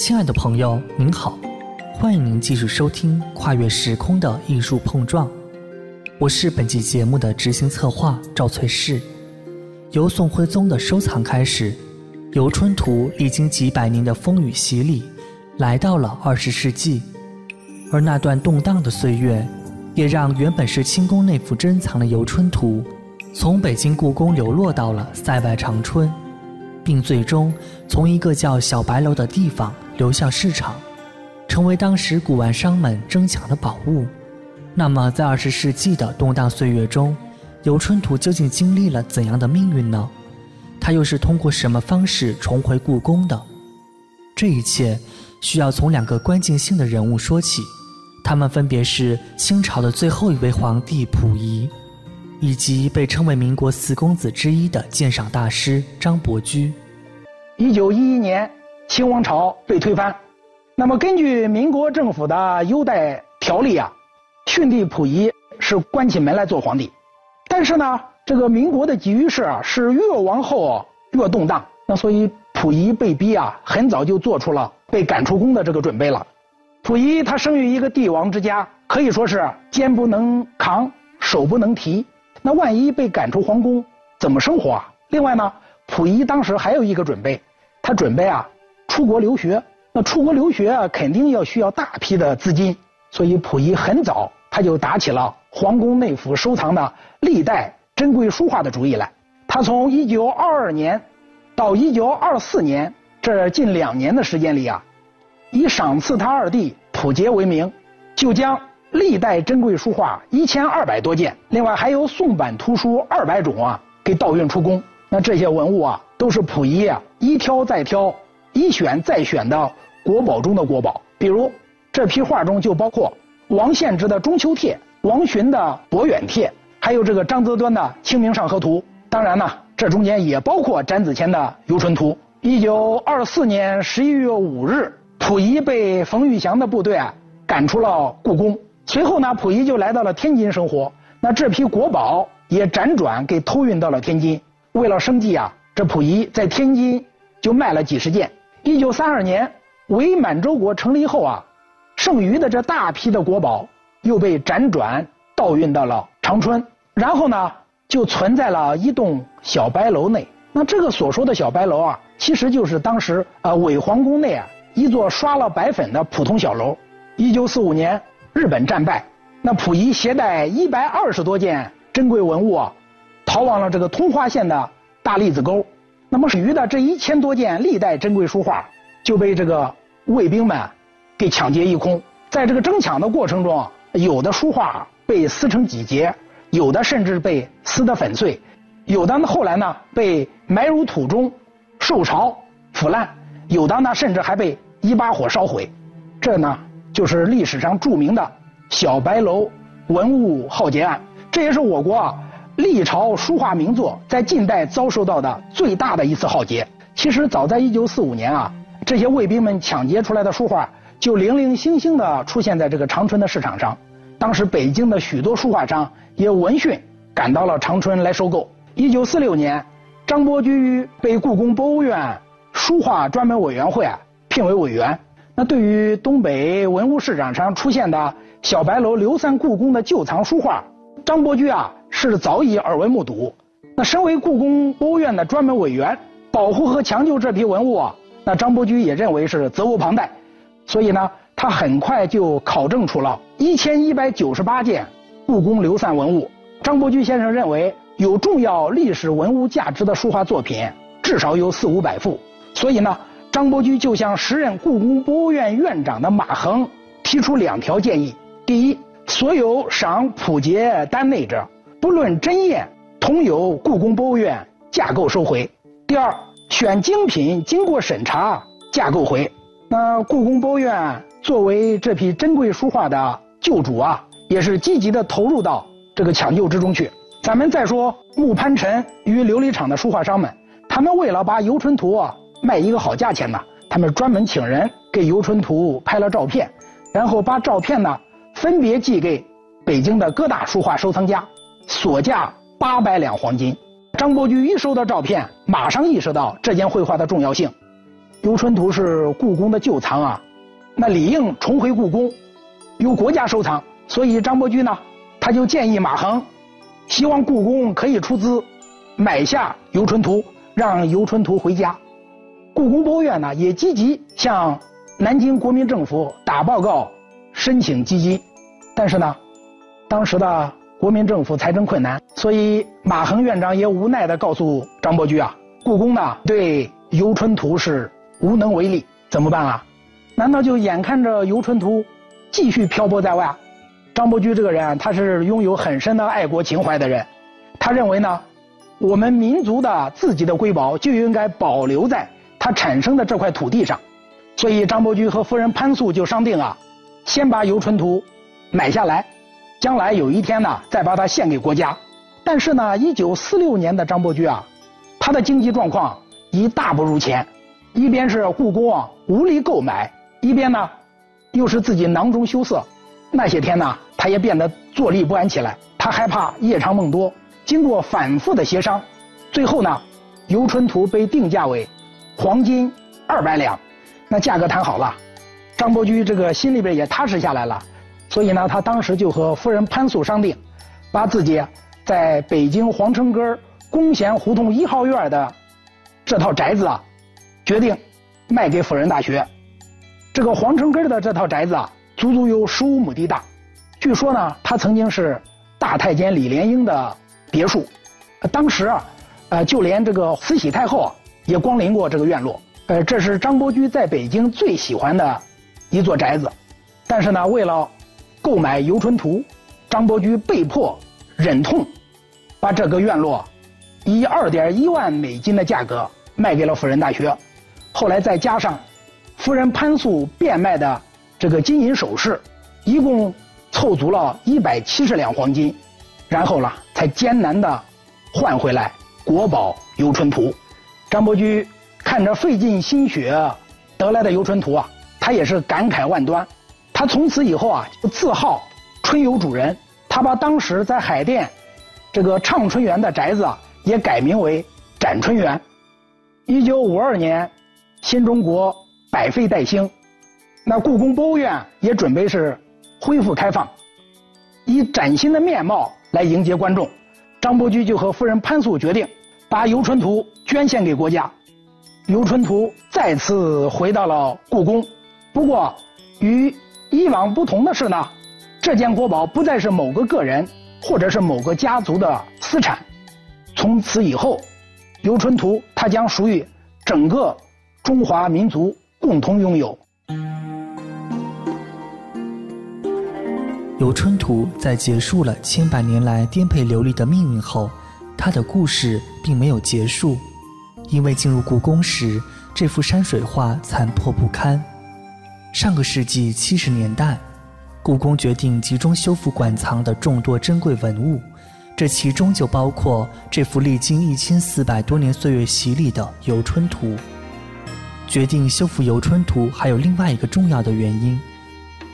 亲爱的朋友，您好，欢迎您继续收听《跨越时空的艺术碰撞》，我是本期节目的执行策划赵翠氏。由宋徽宗的收藏开始，游春图历经几百年的风雨洗礼，来到了二十世纪，而那段动荡的岁月，也让原本是清宫内府珍藏的游春图，从北京故宫流落到了塞外长春。并最终从一个叫小白楼的地方流向市场，成为当时古玩商们争抢的宝物。那么，在二十世纪的动荡岁月中，游春图究竟经历了怎样的命运呢？它又是通过什么方式重回故宫的？这一切需要从两个关键性的人物说起，他们分别是清朝的最后一位皇帝溥仪。以及被称为民国四公子之一的鉴赏大师张伯驹。一九一一年，清王朝被推翻。那么，根据民国政府的优待条例啊，逊帝溥仪是关起门来做皇帝。但是呢，这个民国的局势啊，是越往后越动荡。那所以，溥仪被逼啊，很早就做出了被赶出宫的这个准备了。溥仪他生于一个帝王之家，可以说是肩不能扛，手不能提。那万一被赶出皇宫，怎么生活啊？另外呢，溥仪当时还有一个准备，他准备啊出国留学。那出国留学啊，肯定要需要大批的资金，所以溥仪很早他就打起了皇宫内府收藏的历代珍贵书画的主意来。他从一九二二年到一九二四年这近两年的时间里啊，以赏赐他二弟溥杰为名，就将。历代珍贵书画一千二百多件，另外还有宋版图书二百种啊，给盗运出宫。那这些文物啊，都是溥仪啊一挑再挑、一选再选的国宝中的国宝。比如这批画中就包括王献之的《中秋帖》、王洵的《博远帖》，还有这个张择端的《清明上河图》。当然呢，这中间也包括展子虔的《游春图》。一九二四年十一月五日，溥仪被冯玉祥的部队啊赶出了故宫。随后呢，溥仪就来到了天津生活。那这批国宝也辗转给偷运到了天津。为了生计啊，这溥仪在天津就卖了几十件。一九三二年，伪满洲国成立后啊，剩余的这大批的国宝又被辗转盗运到了长春，然后呢，就存在了一栋小白楼内。那这个所说的小白楼啊，其实就是当时呃伪皇宫内啊一座刷了白粉的普通小楼。一九四五年。日本战败，那溥仪携带一百二十多件珍贵文物啊，逃往了这个通化县的大栗子沟。那么剩余的这一千多件历代珍贵书画就被这个卫兵们给抢劫一空。在这个争抢的过程中，有的书画被撕成几节，有的甚至被撕得粉碎，有的呢后来呢被埋入土中受潮腐烂，有的呢甚至还被一把火烧毁。这呢？就是历史上著名的小白楼文物浩劫案，这也是我国啊历朝书画名作在近代遭受到的最大的一次浩劫。其实早在一九四五年啊，这些卫兵们抢劫出来的书画就零零星星的出现在这个长春的市场上。当时北京的许多书画商也闻讯赶到了长春来收购。一九四六年，张伯驹被故宫博物院书画专门委员会啊聘为委员。那对于东北文物市场上出现的小白楼流散故宫的旧藏书画，张伯驹啊是早已耳闻目睹。那身为故宫博物院的专门委员，保护和抢救这批文物啊，那张伯驹也认为是责无旁贷。所以呢，他很快就考证出了一千一百九十八件故宫流散文物。张伯驹先生认为，有重要历史文物价值的书画作品至少有四五百幅。所以呢。张伯驹就向时任故宫博物院院长的马衡提出两条建议：第一，所有赏普杰丹内者，不论真验，同由故宫博物院架构收回；第二，选精品经过审查架构回。那故宫博物院作为这批珍贵书画的旧主啊，也是积极的投入到这个抢救之中去。咱们再说木潘臣与琉璃厂的书画商们，他们为了把游春图啊。卖一个好价钱呢，他们专门请人给游春图拍了照片，然后把照片呢分别寄给北京的各大书画收藏家，所价八百两黄金。张伯驹一收到照片，马上意识到这件绘画的重要性，游春图是故宫的旧藏啊，那理应重回故宫，由国家收藏。所以张伯驹呢，他就建议马衡，希望故宫可以出资买下游春图，让游春图回家。故宫博物院呢也积极向南京国民政府打报告申请基金，但是呢，当时的国民政府财政困难，所以马衡院长也无奈地告诉张伯驹啊，故宫呢对游春图是。无能为力，怎么办啊？难道就眼看着游春图继续漂泊在外？张伯驹这个人，他是拥有很深的爱国情怀的人，他认为呢，我们民族的自己的瑰宝就应该保留在他产生的这块土地上，所以张伯驹和夫人潘素就商定啊，先把游春图买下来，将来有一天呢，再把它献给国家。但是呢，一九四六年的张伯驹啊，他的经济状况已大不如前。一边是故宫啊无力购买，一边呢又是自己囊中羞涩。那些天呢，他也变得坐立不安起来。他害怕夜长梦多。经过反复的协商，最后呢，游春图被定价为黄金二百两，那价格谈好了。张伯驹这个心里边也踏实下来了，所以呢，他当时就和夫人潘素商定，把自己在北京皇城根恭贤胡同一号院的这套宅子啊。决定卖给辅仁大学。这个皇城根的这套宅子啊，足足有十五亩地大。据说呢，它曾经是大太监李莲英的别墅。当时啊，呃，就连这个慈禧太后啊，也光临过这个院落。呃，这是张伯驹在北京最喜欢的一座宅子。但是呢，为了购买游春图，张伯驹被迫忍痛把这个院落以二点一万美金的价格卖给了辅仁大学。后来再加上夫人潘素变卖的这个金银首饰，一共凑足了一百七十两黄金，然后呢，才艰难的换回来国宝游春图。张伯驹看着费尽心血得来的游春图啊，他也是感慨万端。他从此以后啊，自号春游主人。他把当时在海淀这个畅春园的宅子啊，也改名为展春园。一九五二年。新中国百废待兴，那故宫博物院也准备是恢复开放，以崭新的面貌来迎接观众。张伯驹就和夫人潘素决定，把游春图捐献给国家。游春图再次回到了故宫，不过与以往不同的是呢，这件国宝不再是某个个人或者是某个家族的私产，从此以后，游春图它将属于整个。中华民族共同拥有。游春图在结束了千百年来颠沛流离的命运后，他的故事并没有结束，因为进入故宫时，这幅山水画残破不堪。上个世纪七十年代，故宫决定集中修复馆藏的众多珍贵文物，这其中就包括这幅历经一千四百多年岁月洗礼的游春图。决定修复游春图还有另外一个重要的原因，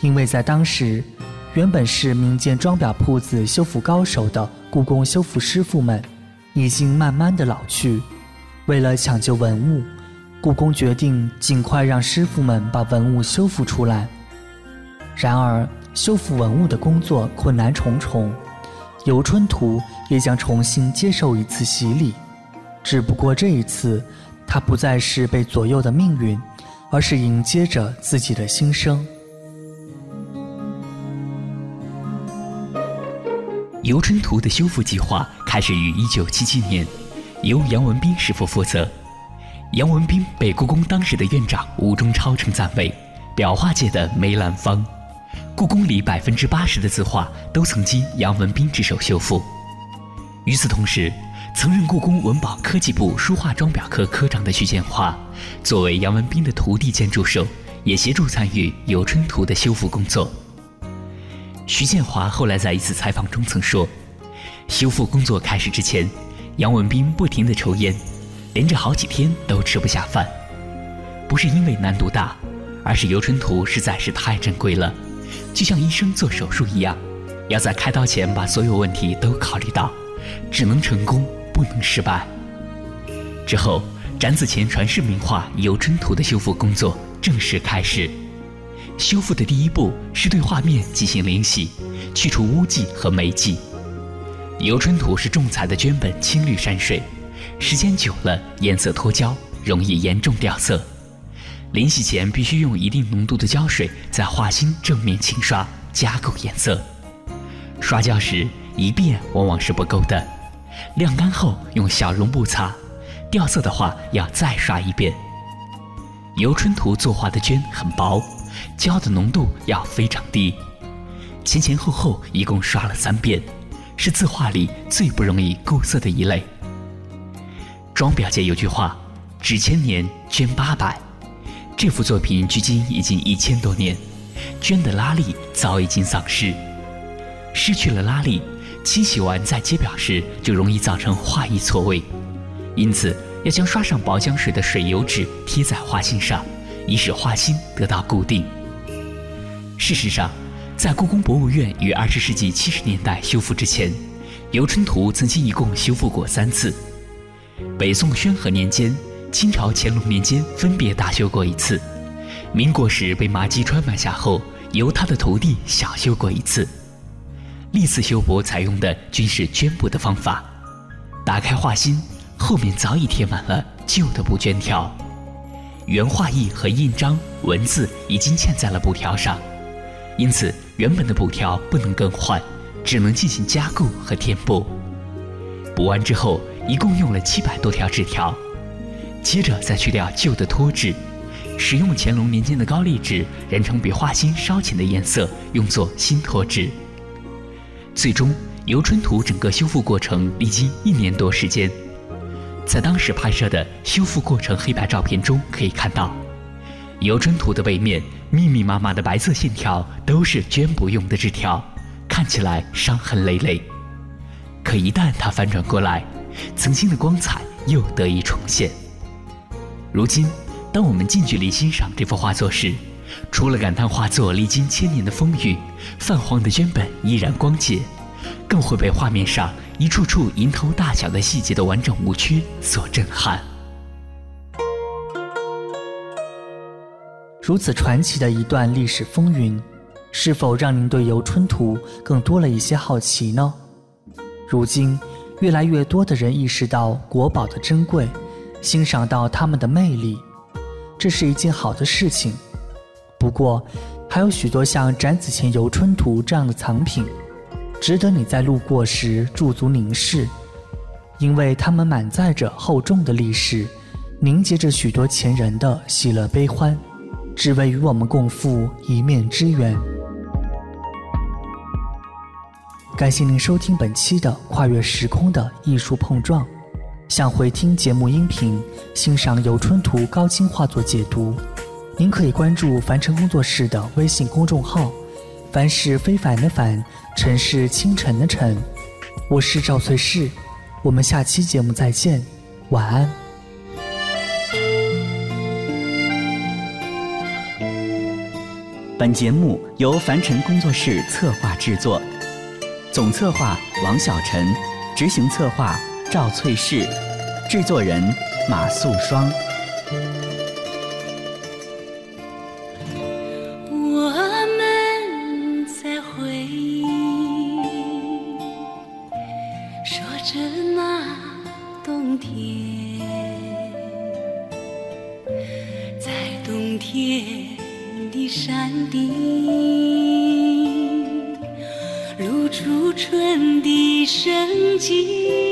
因为在当时，原本是民间装裱铺子修复高手的故宫修复师傅们，已经慢慢的老去。为了抢救文物，故宫决定尽快让师傅们把文物修复出来。然而，修复文物的工作困难重重，游春图也将重新接受一次洗礼，只不过这一次。他不再是被左右的命运，而是迎接着自己的新生。游春图的修复计划开始于一九七七年，由杨文斌师傅负责。杨文斌被故宫当时的院长吴中超称赞为裱画界的梅兰芳，故宫里百分之八十的字画都曾经杨文斌之手修复。与此同时，曾任故宫文保科技部书画装裱科科长的徐建华，作为杨文斌的徒弟兼助手，也协助参与《游春图》的修复工作。徐建华后来在一次采访中曾说：“修复工作开始之前，杨文斌不停地抽烟，连着好几天都吃不下饭。不是因为难度大，而是《游春图》实在是太珍贵了，就像医生做手术一样，要在开刀前把所有问题都考虑到，只能成功。”不能失败。之后，展子虔传世名画《游春图》的修复工作正式开始。修复的第一步是对画面进行灵洗，去除污迹和霉迹。《游春图》是重彩的绢本青绿山水，时间久了颜色脱胶，容易严重掉色。临洗前必须用一定浓度的胶水在画心正面轻刷，加够颜色。刷胶时一遍往往是不够的，晾干后用小绒布擦，掉色的话要再刷一遍。《游春图》作画的绢很薄，胶的浓度要非常低，前前后后一共刷了三遍，是字画里最不容易固色的一类。装裱界有句话：“纸千年，绢八百。”这幅作品距今已经一千多年，绢的拉力早已经丧失，失去了拉力，清洗完再揭表时就容易造成画意错位，因此要将刷上薄浆水的水油纸贴在画心上，以使画心得到固定。事实上，在故宫博物院于二十世纪七十年代修复之前，《游春图》曾经一共修复过三次，北宋宣和年间。清朝乾隆年间分别大修过一次，民国时被马季川买下后，由他的徒弟小修过一次。历次修补采用的均是绢布的方法。打开画心，后面早已贴满了旧的布绢条，原画意和印章文字已经嵌在了布条上，因此原本的布条不能更换，只能进行加固和填补。补完之后，一共用了七百多条纸条。接着再去掉旧的脱纸，使用乾隆年间的高丽纸染成比画心稍浅的颜色，用作新脱纸。最终，《游春图》整个修复过程历经一年多时间。在当时拍摄的修复过程黑白照片中可以看到，《游春图》的背面密密麻麻的白色线条都是绢布用的纸条，看起来伤痕累累。可一旦它翻转过来，曾经的光彩又得以重现。如今，当我们近距离欣赏这幅画作时，除了感叹画作历经千年的风雨，泛黄的绢本依然光洁，更会被画面上一处处蝇头大小的细节的完整无缺所震撼。如此传奇的一段历史风云，是否让您对《游春图》更多了一些好奇呢？如今，越来越多的人意识到国宝的珍贵。欣赏到他们的魅力，这是一件好的事情。不过，还有许多像展子虔游春图这样的藏品，值得你在路过时驻足凝视，因为它们满载着厚重的历史，凝结着许多前人的喜乐悲欢，只为与我们共赴一面之缘。感谢您收听本期的跨越时空的艺术碰撞。想回听节目音频，欣赏《游春图》高清画作解读，您可以关注凡尘工作室的微信公众号。凡是非凡的凡，尘是清晨的晨。我是赵翠氏，我们下期节目再见，晚安。本节目由凡尘工作室策划制作，总策划王小晨，执行策划。赵翠氏，制作人马素双。初春的生机。